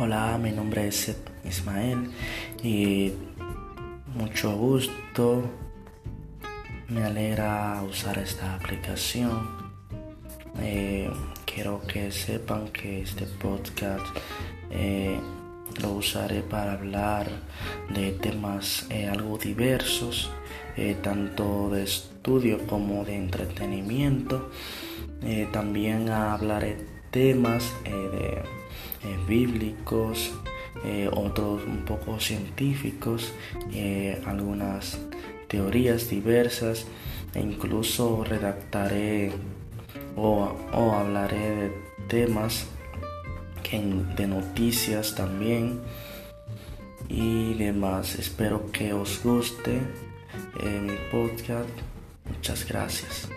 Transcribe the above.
Hola, mi nombre es Ismael y mucho gusto. Me alegra usar esta aplicación. Eh, quiero que sepan que este podcast eh, lo usaré para hablar de temas eh, algo diversos, tanto de estudio como de entretenimiento. también hablaré temas de eh, bíblicos, eh, otros un poco científicos, eh, algunas teorías diversas e incluso redactaré o, hablaré de temas de noticias también y demás. Espero que os guste mi podcast. Muchas gracias.